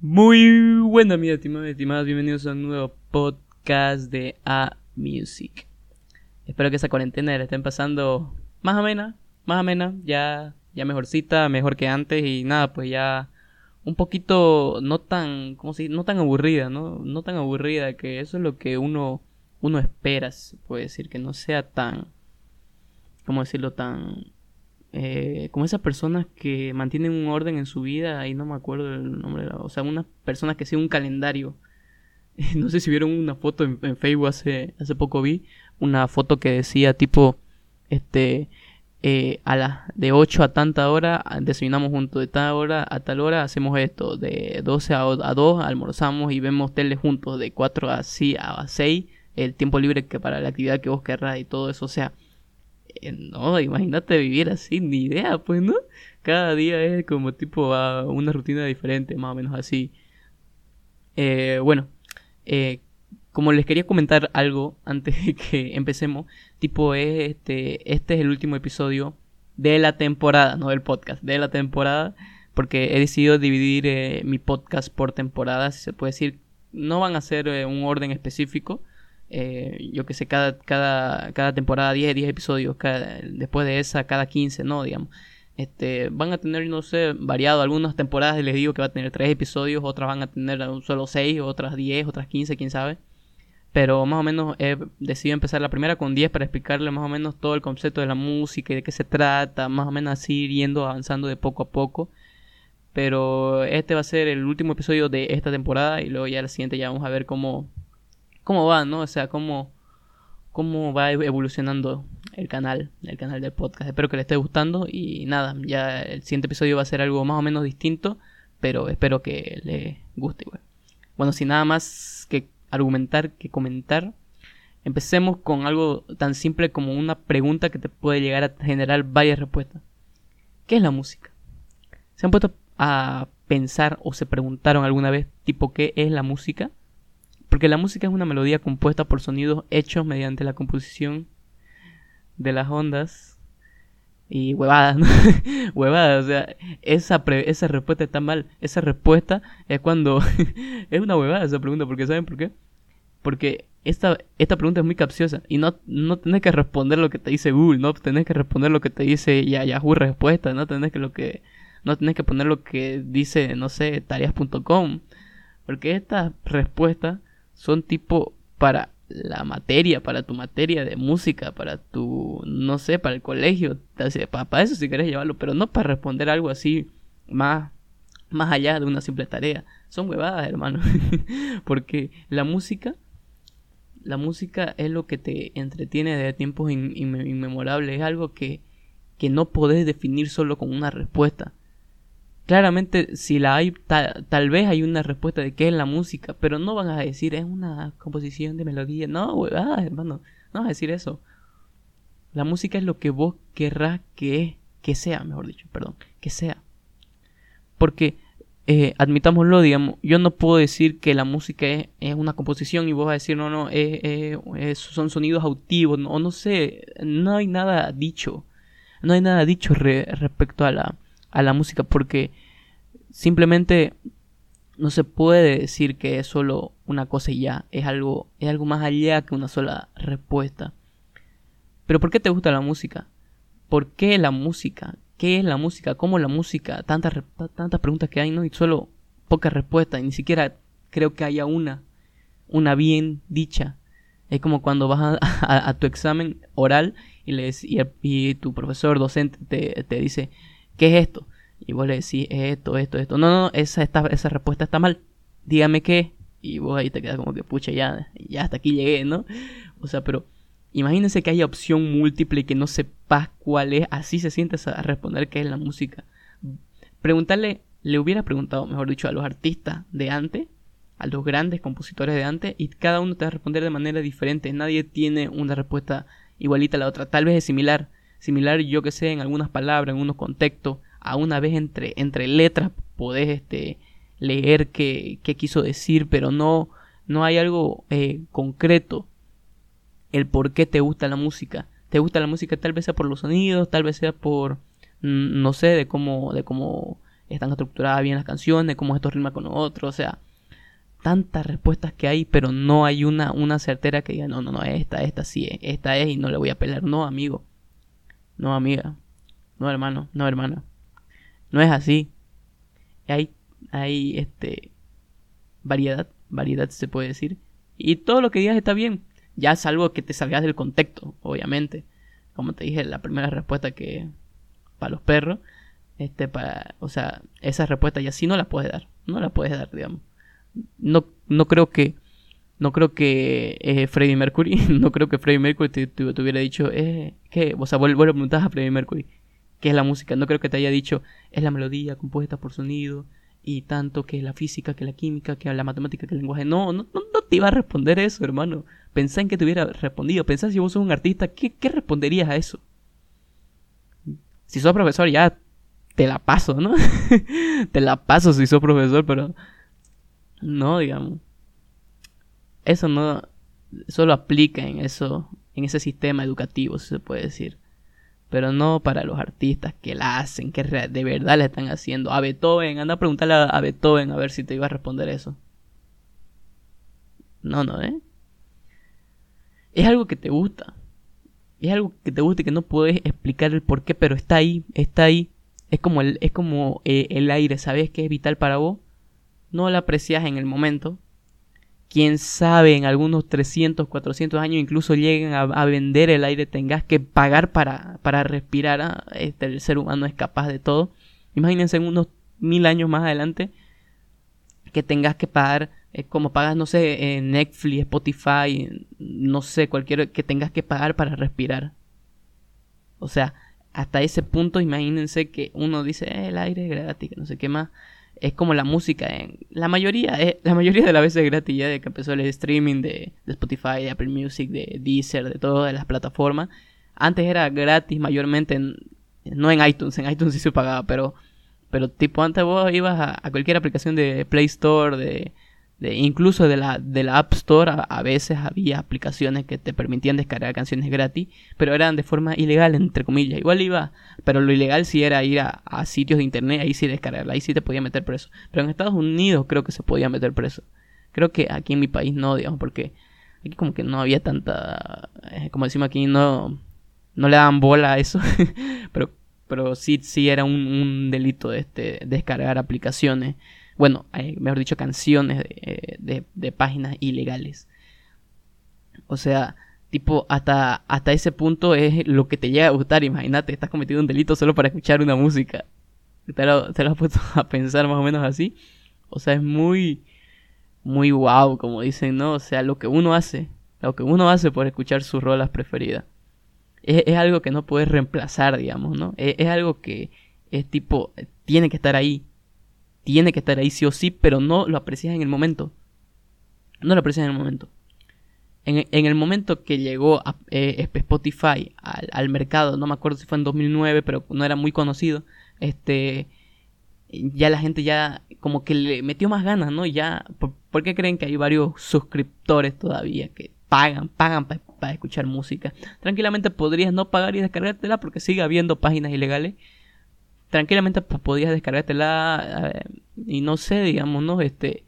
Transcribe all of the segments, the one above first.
Muy buena, mi estimados y estimadas. Bienvenidos a un nuevo podcast de A Music. Espero que esa cuarentena la estén pasando más amena, más amena, ya, ya mejorcita, mejor que antes y nada, pues ya un poquito no tan, ¿cómo se dice? No tan aburrida, ¿no? No tan aburrida, que eso es lo que uno, uno espera, se puede decir, que no sea tan, ¿cómo decirlo? Tan eh, como esas personas que mantienen un orden en su vida, ahí no me acuerdo el nombre, o sea, unas personas que siguen un calendario. no sé si vieron una foto en, Facebook hace, hace poco vi, una foto que decía tipo, este, eh, a las de 8 a tanta hora desayunamos juntos, de tal hora a tal hora hacemos esto, de 12 a, a 2 almorzamos y vemos tele juntos, de 4 a, a 6 el tiempo libre que para la actividad que vos querrás y todo eso, o sea, no, imagínate vivir así, ni idea, pues, ¿no? Cada día es como tipo una rutina diferente, más o menos así. Eh, bueno, eh, como les quería comentar algo antes de que empecemos, tipo es este, este es el último episodio de la temporada, no del podcast, de la temporada, porque he decidido dividir mi podcast por temporadas, si se puede decir, no van a ser un orden específico, eh, yo que sé, cada, cada, cada temporada 10, 10 episodios, después de esa cada 15, ¿no? Digamos. Este, van a tener, no sé, variado. Algunas temporadas les digo que va a tener 3 episodios, otras van a tener solo 6, otras 10, otras 15, quién sabe. Pero más o menos he decidido empezar la primera con 10 para explicarle más o menos todo el concepto de la música y de qué se trata, más o menos así yendo avanzando de poco a poco. Pero este va a ser el último episodio de esta temporada y luego ya el siguiente ya vamos a ver cómo, cómo va, ¿no? O sea, cómo, cómo va evolucionando el canal, el canal del podcast. Espero que le esté gustando y nada, ya el siguiente episodio va a ser algo más o menos distinto, pero espero que le guste igual. Bueno, sin nada más que argumentar, que comentar, empecemos con algo tan simple como una pregunta que te puede llegar a generar varias respuestas. ¿Qué es la música? ¿Se han puesto a pensar o se preguntaron alguna vez tipo qué es la música? Porque la música es una melodía compuesta por sonidos hechos mediante la composición de las ondas y huevadas, ¿no? huevadas, o sea, esa, esa respuesta está mal. Esa respuesta es cuando es una huevada esa pregunta, porque ¿saben por qué? Porque esta, esta pregunta es muy capciosa y no, no tenés que responder lo que te dice Google, no tenés que responder lo que te dice Yahoo Respuesta, no tenés que lo que no tenés que poner lo que dice, no sé, tareas.com, porque esta respuesta son tipo para la materia, para tu materia de música, para tu, no sé, para el colegio, para, eso si querés llevarlo, pero no para responder algo así más, más allá de una simple tarea. Son huevadas, hermano. Porque la música, la música es lo que te entretiene de tiempos inmemorables, es algo que, que no podés definir solo con una respuesta. Claramente, si la hay, tal vez hay una respuesta de qué es la música, pero no van a decir es una composición de melodía. No, hermano, no vas a decir eso. La música es lo que vos querrás que, que sea, mejor dicho, perdón, que sea. Porque, eh, admitámoslo, digamos, yo no puedo decir que la música es, una composición y vos vas a decir, no, no, son sonidos autivos, o no sé, no hay nada dicho. No hay nada dicho respecto a la a la música porque simplemente no se puede decir que es solo una cosa y ya, es algo, es algo más allá que una sola respuesta. Pero ¿por qué te gusta la música? ¿Por qué la música? ¿Qué es la música? ¿Cómo la música? Tantas, tantas preguntas que hay, ¿no? Y solo pocas respuestas, y ni siquiera creo que haya una, una bien dicha. Es como cuando vas a, tu examen oral y, le, y, y tu profesor docente te, te dice, ¿qué es esto? Y vos le decís esto, esto, esto. No, no, esa, esta, esa respuesta está mal. Dígame qué. Y vos ahí te quedas como que, pucha, ya, ya hasta aquí llegué, ¿no? O sea, pero imagínense que haya opción múltiple y que no sepas cuál es. Así se siente a responder qué es la música. Preguntarle, le hubiera preguntado, mejor dicho, a los artistas de antes, a los grandes compositores de antes, y cada uno te va a responder de manera diferente. Nadie tiene una respuesta igualita a la otra. Tal vez es similar, similar, yo que sé, en algunas palabras, en unos contextos, a una vez entre, entre letras podés este, leer qué, qué quiso decir, pero no, no hay algo eh, concreto el por qué te gusta la música. Te gusta la música tal vez sea por los sonidos, tal vez sea por, no sé, de cómo, de cómo están estructuradas bien las canciones, cómo esto rima con otro, o sea, tantas respuestas que hay, pero no hay una, una certera que diga, no, no, no, esta, esta sí es, esta es y no le voy a pelear. No, amigo. No, amiga. No, hermano. No, hermana. No es así. Hay, hay, este, variedad, variedad se puede decir. Y todo lo que digas está bien. Ya salvo que te salgas del contexto, obviamente. Como te dije, la primera respuesta que para los perros, este, para, o sea, esa respuesta ya sí no la puedes dar. No la puedes dar, digamos no, no creo que no creo que eh, Freddie Mercury, no creo que Freddie Mercury te, hubiera dicho, eh, ¿qué? O sea, vuelvo a preguntar a Freddie Mercury, ¿qué es la música? No creo que te haya dicho, es la melodía compuesta por sonido y tanto que la física, que la química, que la matemática, que el lenguaje. No, no, no, te iba a responder eso, hermano. Pensá en que te hubiera respondido. Pensá si vos sos un artista, ¿qué, qué responderías a eso? Si sos profesor, ya te la paso, ¿no? te la paso si sos profesor, pero no, digamos. Eso no solo aplica en eso, en ese sistema educativo, si se puede decir. Pero no para los artistas que la hacen, que de verdad la están haciendo. A Beethoven, anda a preguntarle a Beethoven a ver si te iba a responder eso. No, no, ¿eh? Es algo que te gusta. Es algo que te gusta y que no puedes explicar el por qué, pero está ahí, está ahí. Es como el, es como eh, el aire, ¿sabes que es vital para vos? no la aprecias en el momento. Quién sabe, en algunos 300, 400 años incluso lleguen a, vender el aire, tengas que pagar para, para respirar. ¿ah? Este, el ser humano es capaz de todo. Imagínense en unos mil años más adelante que tengas que pagar, eh, como pagas, no sé, Netflix, Spotify, no sé, cualquier que tengas que pagar para respirar. O sea, hasta ese punto, imagínense que uno dice, eh, el aire es gratis, no sé qué más es como la música en la mayoría eh, la mayoría de las veces gratis ya de que empezó el streaming de, Spotify de Apple Music de Deezer de todas las plataformas. Antes era gratis mayormente no en iTunes en iTunes sí se pagaba pero pero tipo antes vos ibas a cualquier aplicación de Play Store de incluso de la, de la App Store a, veces había aplicaciones que te permitían descargar canciones gratis, pero eran de forma ilegal, entre comillas. Igual iba, pero lo ilegal sí era ir a, sitios de internet, ahí sí descargarla, ahí sí te podía meter preso. Pero en Estados Unidos creo que se podía meter preso. Creo que aquí en mi país no, digamos, porque aquí como que no había tanta, eh, como decimos aquí, no, no le daban bola a eso, pero, pero sí, sí era un, un delito de este, descargar aplicaciones bueno, eh, mejor dicho, canciones eh, de, de, páginas ilegales. O sea, tipo, hasta, hasta ese punto es lo que te llega a gustar. Imagínate, estás cometiendo un delito solo para escuchar una música. ¿Te lo, te lo has puesto a pensar más o menos así? O sea, es muy, muy wow, como dicen, ¿no? O sea, lo que uno hace, lo que uno hace por escuchar sus rolas preferidas. Es, algo que no puedes reemplazar, digamos, ¿no? Es, es algo que es tipo, tiene que estar ahí tiene que estar ahí sí o sí, pero no lo aprecias en el momento. No lo aprecias en el momento. En, el momento que llegó eh, Spotify al, mercado, no me acuerdo si fue en 2009, pero no era muy conocido, este, ya la gente ya como que le metió más ganas, ¿no? Ya, ¿por, qué creen que hay varios suscriptores todavía que pagan, pagan para escuchar música? Tranquilamente podrías no pagar y descargártela porque sigue habiendo páginas ilegales tranquilamente podías descargártela eh, y no sé, digamos, ¿no? Este,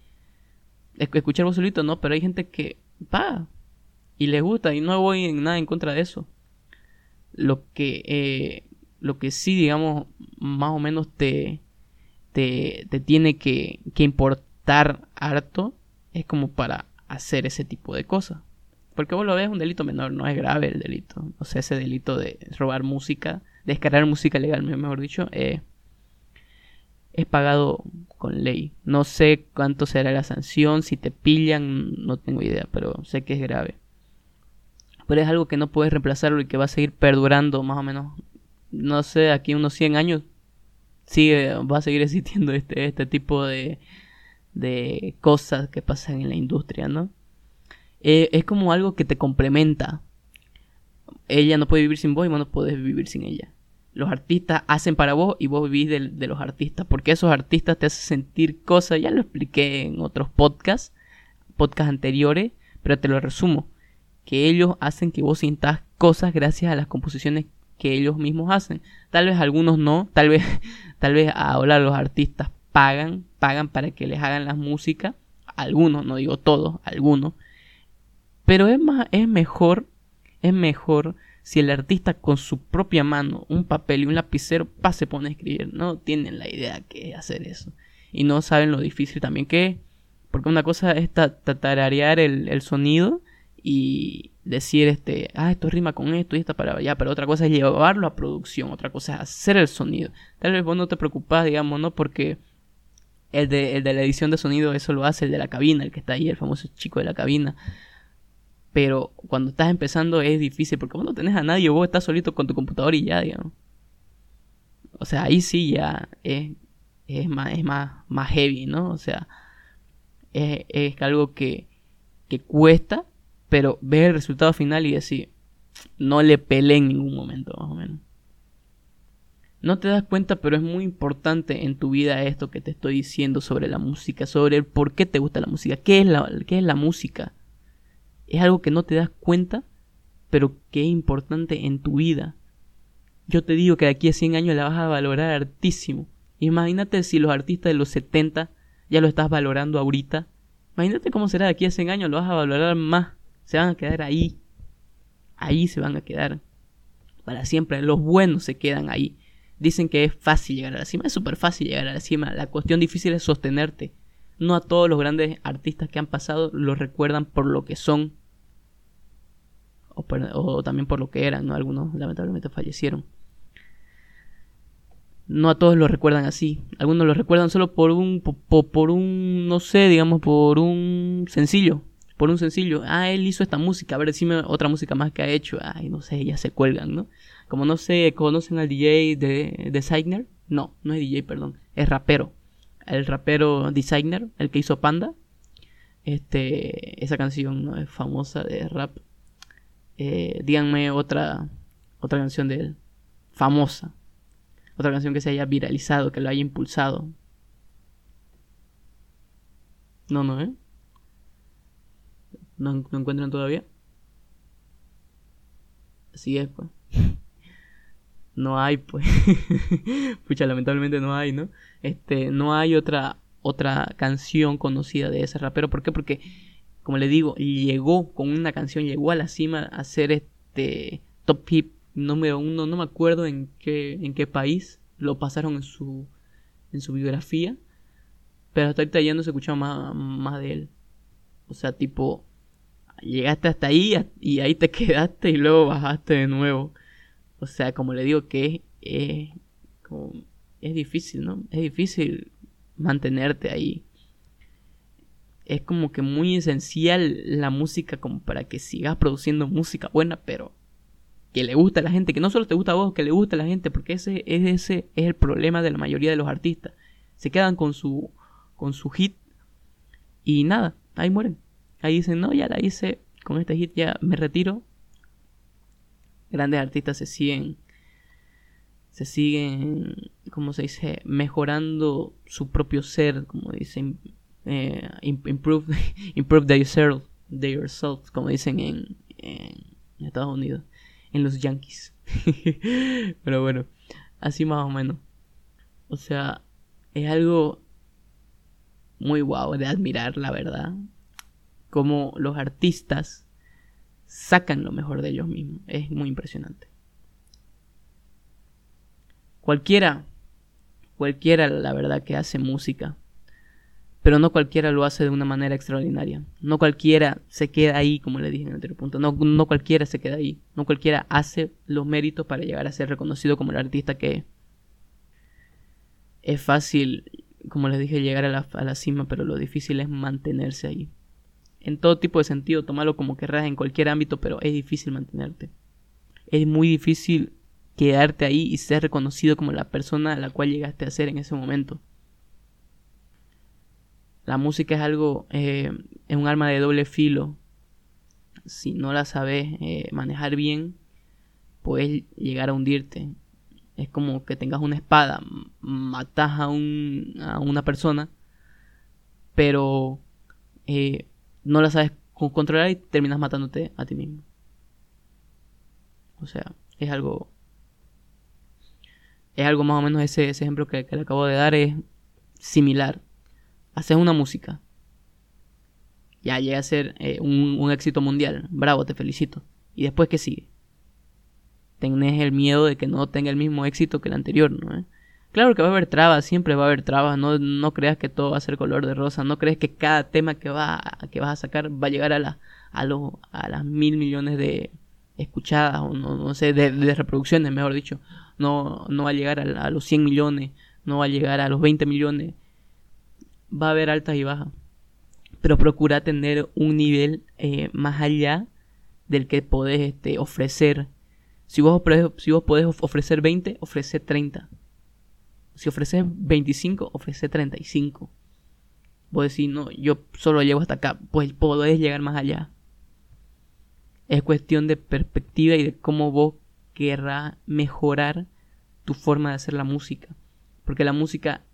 escuchar vos solito, ¿no? Pero hay gente que va y le gusta y no voy en nada en contra de eso. Lo que, eh, lo que sí, digamos, más o menos te, te, te tiene que, que importar harto es como para hacer ese tipo de cosas. Porque vos lo ves un delito menor, no es grave el delito. O sea, ese delito de robar música descargar música legal, mejor dicho, eh, es pagado con ley. No sé cuánto será la sanción, si te pillan, no tengo idea, pero sé que es grave. Pero es algo que no puedes reemplazarlo y que va a seguir perdurando más o menos, no sé, aquí unos 100 años sigue, va a seguir existiendo este, este tipo de, de cosas que pasan en la industria, ¿no? Eh, es como algo que te complementa ella no puede vivir sin vos y vos no podés vivir sin ella. Los artistas hacen para vos y vos vivís de, los artistas. Porque esos artistas te hacen sentir cosas. Ya lo expliqué en otros podcasts, podcasts anteriores, pero te lo resumo. Que ellos hacen que vos sientas cosas gracias a las composiciones que ellos mismos hacen. Tal vez algunos no, tal vez, tal vez ahora los artistas pagan, pagan para que les hagan la música, algunos, no digo todos, algunos. Pero es más, es mejor, es mejor si el artista con su propia mano, un papel y un lapicero, pase pone a escribir. No tienen la idea que hacer eso. Y no saben lo difícil también que es. Porque una cosa es tararear el, el sonido y decir este, ah, esto rima con esto y esta para allá, pero otra cosa es llevarlo a producción, otra cosa es hacer el sonido. Tal vez vos no te preocupás, digamos, ¿no? Porque el de, el de la edición de sonido eso lo hace el de la cabina, el que está ahí, el famoso chico de la cabina. Pero cuando estás empezando es difícil porque vos no tenés a nadie, vos estás solito con tu computador y ya, digamos. O sea, ahí sí ya es, es, más, es más, más heavy, ¿no? O sea, es, es algo que, que cuesta, pero ves el resultado final y decir, no le pelé en ningún momento, más o menos. No te das cuenta, pero es muy importante en tu vida esto que te estoy diciendo sobre la música, sobre el por qué te gusta la música, qué es la, qué es la música es algo que no te das cuenta, pero que es importante en tu vida. Yo te digo que de aquí a 100 años la vas a valorar hartísimo. Imagínate si los artistas de los 70 ya lo estás valorando ahorita. Imagínate cómo será de aquí a 100 años, lo vas a valorar más. Se van a quedar ahí. Ahí se van a quedar. Para siempre. Los buenos se quedan ahí. Dicen que es fácil llegar a la cima. Es súper fácil llegar a la cima. La cuestión difícil es sostenerte. No a todos los grandes artistas que han pasado los recuerdan por lo que son, o, también por lo que eran, ¿no? Algunos lamentablemente fallecieron. No a todos lo recuerdan así. Algunos lo recuerdan solo por un, por, un, no sé, digamos, por un sencillo. Por un sencillo. Ah, él hizo esta música. A ver, decime otra música más que ha hecho. Ay, no sé, ya se cuelgan, ¿no? Como no sé, ¿conocen al DJ de Designer? No, no es DJ, perdón. Es rapero. El rapero Designer, el que hizo Panda. Este, esa canción ¿no? es famosa de rap eh, díganme otra, otra canción de él, famosa. Otra canción que se haya viralizado, que lo haya impulsado. No, no, ¿eh? ¿No, no encuentran todavía? Así es, pues. no hay, pues. Pucha, lamentablemente no hay, ¿no? Este, no hay otra, otra canción conocida de ese rapero. ¿Por qué? Porque como le digo, llegó con una canción, llegó a la cima a ser este top hit número uno, no me acuerdo en qué, en qué país lo pasaron en su, en su biografía, pero hasta ahorita ya no se escuchaba más, más de él. O sea, tipo, llegaste hasta ahí y ahí te quedaste y luego bajaste de nuevo. O sea, como le digo que es, es difícil, ¿no? Es difícil mantenerte ahí es como que muy esencial la música como para que sigas produciendo música buena, pero que le gusta a la gente, que no solo te gusta a vos, que le gusta a la gente, porque ese es ese es el problema de la mayoría de los artistas. Se quedan con su con su hit y nada, ahí mueren. Ahí dicen, "No, ya la hice, con este hit ya me retiro." Grandes artistas se siguen se siguen, como se dice, mejorando su propio ser, como dicen, eh, improve, improve themselves, como dicen en, en, Estados Unidos, en los Yankees. Pero bueno, así más o menos. O sea, es algo muy guau de admirar, la verdad. Como los artistas sacan lo mejor de ellos mismos. Es muy impresionante. Cualquiera, cualquiera, la verdad, que hace música pero no cualquiera lo hace de una manera extraordinaria. No cualquiera se queda ahí, como le dije en el anterior punto. No, no cualquiera se queda ahí. No cualquiera hace los méritos para llegar a ser reconocido como el artista que es. Es fácil, como les dije, llegar a la, a la cima, pero lo difícil es mantenerse ahí. En todo tipo de sentido, tomarlo como querrás en cualquier ámbito, pero es difícil mantenerte. Es muy difícil quedarte ahí y ser reconocido como la persona a la cual llegaste a ser en ese momento. La música es algo, eh, es un arma de doble filo. Si no la sabes eh, manejar bien, puedes llegar a hundirte. Es como que tengas una espada, matas a, un, a una persona, pero eh, no la sabes controlar y terminas matándote a ti mismo. O sea, es algo es algo más o menos ese, ese ejemplo que, le acabo de dar, es similar. Haces una música. Ya llega a ser eh, un, un, éxito mundial. Bravo, te felicito. ¿Y después qué sigue? Tenés el miedo de que no tenga el mismo éxito que el anterior, ¿no? Claro que va a haber trabas, siempre va a haber trabas, no, no creas que todo va a ser color de rosa, no crees que cada tema que, va, que vas a sacar va a llegar a, la, a, a las mil millones de escuchadas, o no, no sé, de, reproducciones, mejor dicho, no, no va a llegar a, los 100 millones, no va a llegar a los 20 millones, va a haber altas y bajas, pero procura tener un nivel eh, más allá del que podés este, ofrecer. Si vos, si vos podés ofrecer 20, ofrece 30 si ofreces 25, ofrece 35. Vos decís, no, yo solo llego hasta acá. Pues podés llegar más allá. Es cuestión de perspectiva y de cómo vos querrás mejorar tu forma de hacer la música. Porque la música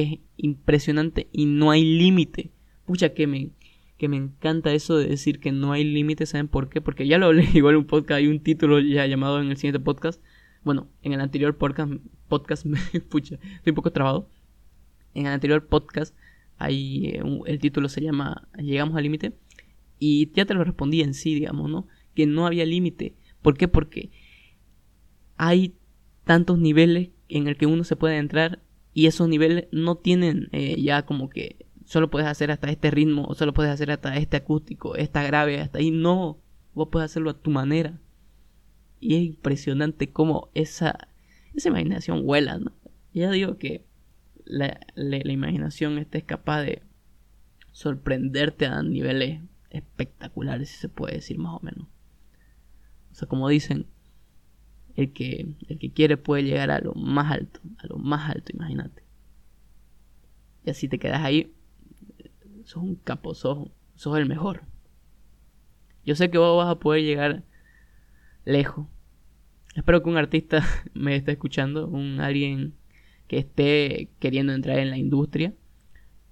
es impresionante y no hay límite. Pucha, que me, que me encanta eso de decir que no hay límite. ¿Saben por qué? Porque ya lo hablé igual en un podcast, hay un título ya llamado en el siguiente podcast bueno, en el anterior podcast, podcast pucha, estoy un poco trabado. En el anterior podcast, ahí eh, el título se llama Llegamos al límite. Y ya te lo respondí en sí, digamos, ¿no? Que no había límite. ¿Por qué? Porque hay tantos niveles en el que uno se puede entrar y esos niveles no tienen eh, ya como que solo puedes hacer hasta este ritmo o solo puedes hacer hasta este acústico, esta grave, hasta ahí. No, vos puedes hacerlo a tu manera. Y es impresionante cómo esa, esa imaginación vuela, ¿no? Ya digo que la, imaginación esta es capaz de sorprenderte a niveles espectaculares, si se puede decir más o menos. O sea, como dicen, el que, el que quiere puede llegar a lo más alto, a lo más alto, imagínate. Y así te quedas ahí, sos un capo, sos, el mejor. Yo sé que vos vas a poder llegar lejos. Espero que un artista me esté escuchando, un alguien que esté queriendo entrar en la industria.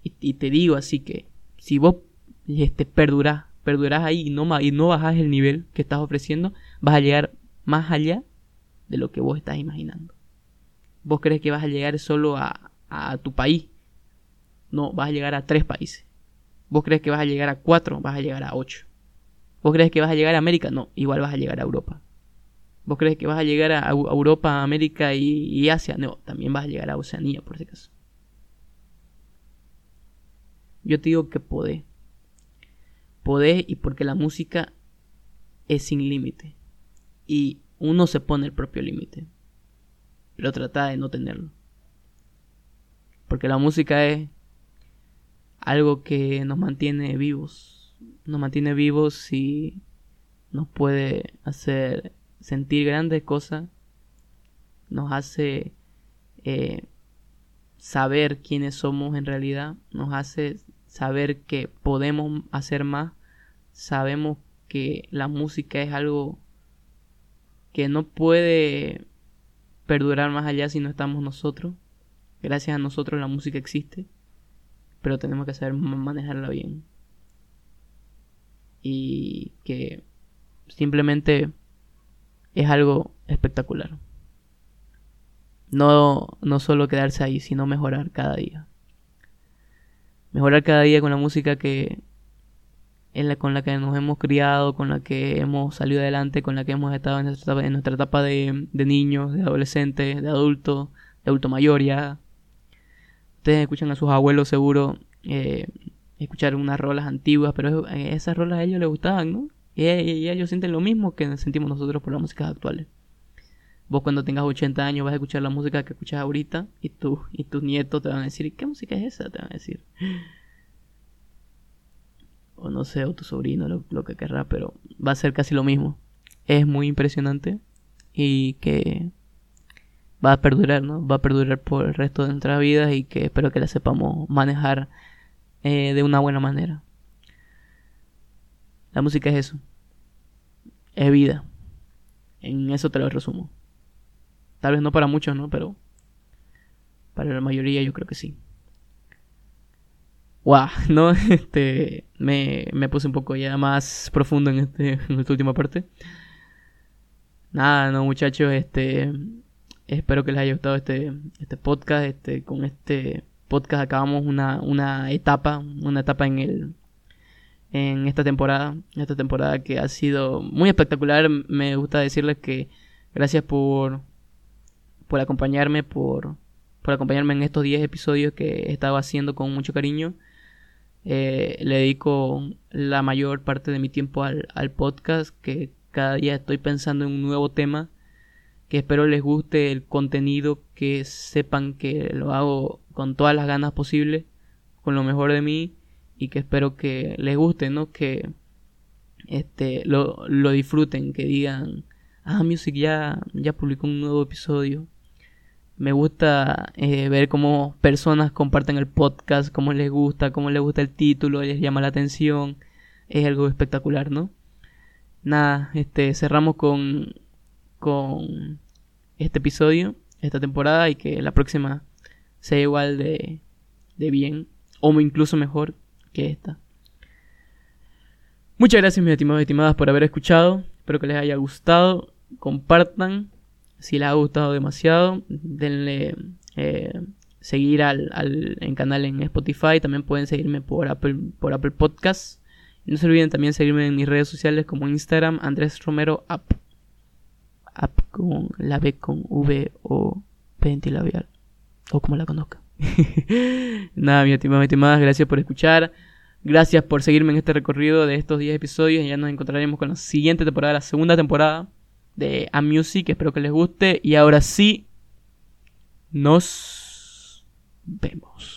Y, te digo así que si vos este, perdurás, perdurás ahí y no, y no bajás el nivel que estás ofreciendo, vas a llegar más allá de lo que vos estás imaginando. Vos crees que vas a llegar solo a, a tu país. No, vas a llegar a tres países. Vos crees que vas a llegar a cuatro, vas a llegar a ocho. ¿Vos crees que vas a llegar a América? No, igual vas a llegar a Europa. ¿Vos crees que vas a llegar a Europa, América y, Asia? No, también vas a llegar a Oceanía, por ese caso. Yo te digo que podés. Podés y porque la música es sin límite. Y uno se pone el propio límite. Pero trata de no tenerlo. Porque la música es algo que nos mantiene vivos nos mantiene vivos y nos puede hacer sentir grandes cosas, nos hace eh, saber quiénes somos en realidad, nos hace saber que podemos hacer más, sabemos que la música es algo que no puede perdurar más allá si no estamos nosotros. Gracias a nosotros la música existe, pero tenemos que saber manejarla bien y que simplemente es algo espectacular. No, no solo quedarse ahí, sino mejorar cada día. Mejorar cada día con la música que en la, con la que nos hemos criado, con la que hemos salido adelante, con la que hemos estado en nuestra etapa, en nuestra etapa de, de niños, de adolescentes, de adultos, de adulto mayor ya. Ustedes escuchan a sus abuelos seguro eh, escuchar unas rolas antiguas, pero esas rolas a ellos les gustaban, ¿no? Y, ellos sienten lo mismo que sentimos nosotros por las músicas actuales. Vos cuando tengas 80 años vas a escuchar la música que escuchas ahorita y tú y tus nietos te van a decir, ¿qué música es esa? Te van a decir. O no sé, o tu sobrino, lo, lo que querrá, pero va a ser casi lo mismo. Es muy impresionante y que va a perdurar, ¿no? Va a perdurar por el resto de nuestras vidas y que espero que la sepamos manejar eh, de una buena manera. La música es eso. Es vida. En eso te lo resumo. Tal vez no para muchos, ¿no? Pero para la mayoría yo creo que sí. Wow, ¿no? Este, me, me puse un poco ya más profundo en, este, en esta última parte. Nada, no muchachos, este, Espero que les haya gustado este, este podcast. Este, con este podcast acabamos una, una etapa, una etapa en el en esta temporada, esta temporada que ha sido muy espectacular. Me gusta decirles que gracias por por acompañarme, por por acompañarme en estos 10 episodios que he estado haciendo con mucho cariño. Eh, le dedico la mayor parte de mi tiempo al, al podcast, que cada día estoy pensando en un nuevo tema que espero les guste el contenido, que sepan que lo hago con todas las ganas posibles, con lo mejor de mí y que espero que les guste, ¿no? Que este lo, lo disfruten, que digan, ah, Music ya, ya publicó un nuevo episodio. Me gusta eh, ver cómo personas comparten el podcast, cómo les gusta, cómo les gusta el título, les llama la atención. Es algo espectacular, ¿no? Nada, este, cerramos con, con este episodio, esta temporada, y que la próxima sea igual de, de bien, o incluso mejor que esta. Muchas gracias mis estimados y estimadas por haber escuchado. Espero que les haya gustado. Compartan. Si les ha gustado demasiado, denle eh, seguir al, al en canal en Spotify. También pueden seguirme por Apple, por Apple Podcasts. No se olviden también seguirme en mis redes sociales como Instagram, Andrés Romero App. App con la B con V o labial O como la conozca. Nada, mi estimado, mi estimadas, gracias por escuchar. Gracias por seguirme en este recorrido de estos 10 episodios. Ya nos encontraremos con la siguiente temporada, la segunda temporada de A Music. Espero que les guste. Y ahora sí, nos vemos.